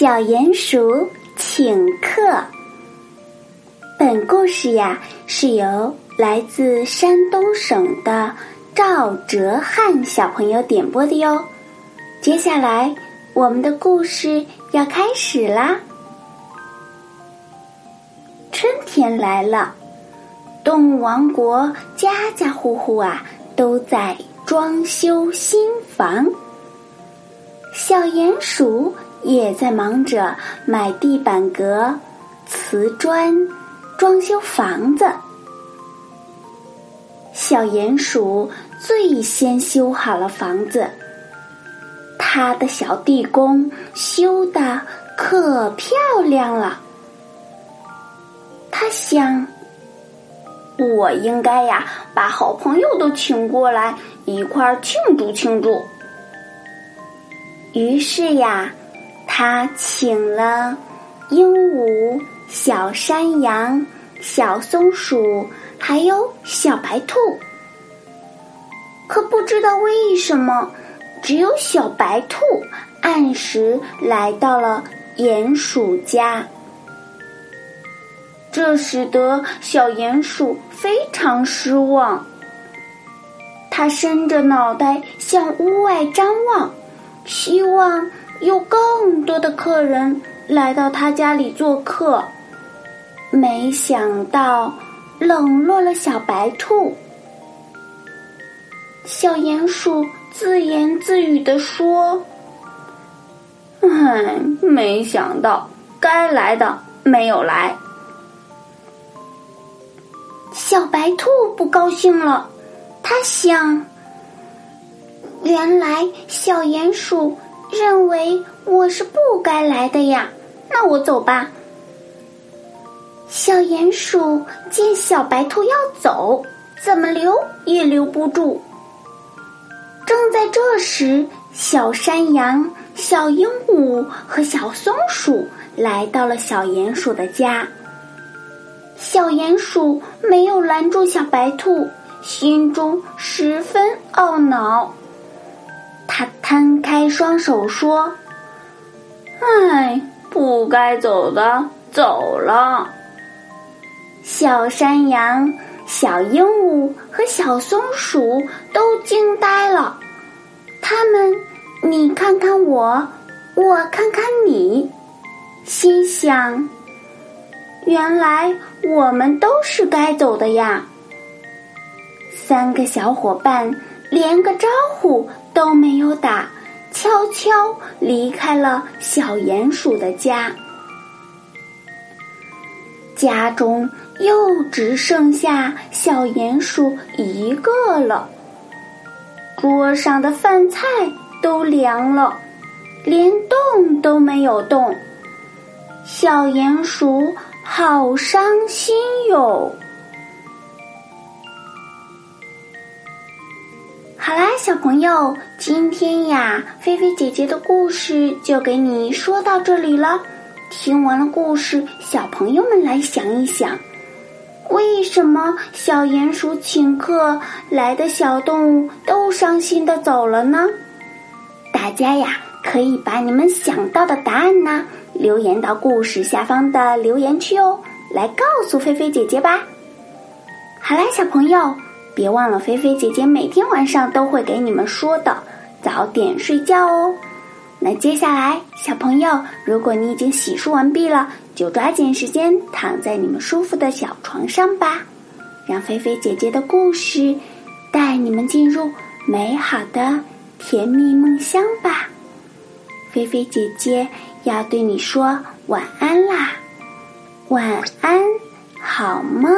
小鼹鼠请客。本故事呀，是由来自山东省的赵哲翰小朋友点播的哟。接下来，我们的故事要开始啦。春天来了，动物王国家家户户啊都在装修新房。小鼹鼠。也在忙着买地板革、瓷砖，装修房子。小鼹鼠最先修好了房子，他的小地宫修的可漂亮了。他想，我应该呀，把好朋友都请过来，一块儿庆祝庆祝。于是呀。他请了鹦鹉、小山羊、小松鼠，还有小白兔。可不知道为什么，只有小白兔按时来到了鼹鼠家，这使得小鼹鼠非常失望。他伸着脑袋向屋外张望，希望。有更多的客人来到他家里做客，没想到冷落了小白兔。小鼹鼠自言自语地说：“唉，没想到该来的没有来。”小白兔不高兴了，他想：“原来小鼹鼠。”认为我是不该来的呀，那我走吧。小鼹鼠见小白兔要走，怎么留也留不住。正在这时，小山羊、小鹦鹉和小松鼠来到了小鼹鼠的家。小鼹鼠没有拦住小白兔，心中十分懊恼。摊开双手说：“唉，不该走的走了。”小山羊、小鹦鹉和小松鼠都惊呆了。他们你看看我，我看看你，心想：原来我们都是该走的呀。三个小伙伴连个招呼。都没有打，悄悄离开了小鼹鼠的家。家中又只剩下小鼹鼠一个了。桌上的饭菜都凉了，连动都没有动。小鼹鼠好伤心哟。好啦，小朋友，今天呀，菲菲姐姐的故事就给你说到这里了。听完了故事，小朋友们来想一想，为什么小鼹鼠请客来的小动物都伤心的走了呢？大家呀，可以把你们想到的答案呢留言到故事下方的留言区哦，来告诉菲菲姐姐吧。好啦，小朋友。别忘了，菲菲姐姐每天晚上都会给你们说的，早点睡觉哦。那接下来，小朋友，如果你已经洗漱完毕了，就抓紧时间躺在你们舒服的小床上吧，让菲菲姐姐的故事带你们进入美好的甜蜜梦乡吧。菲菲姐姐要对你说晚安啦，晚安，好梦。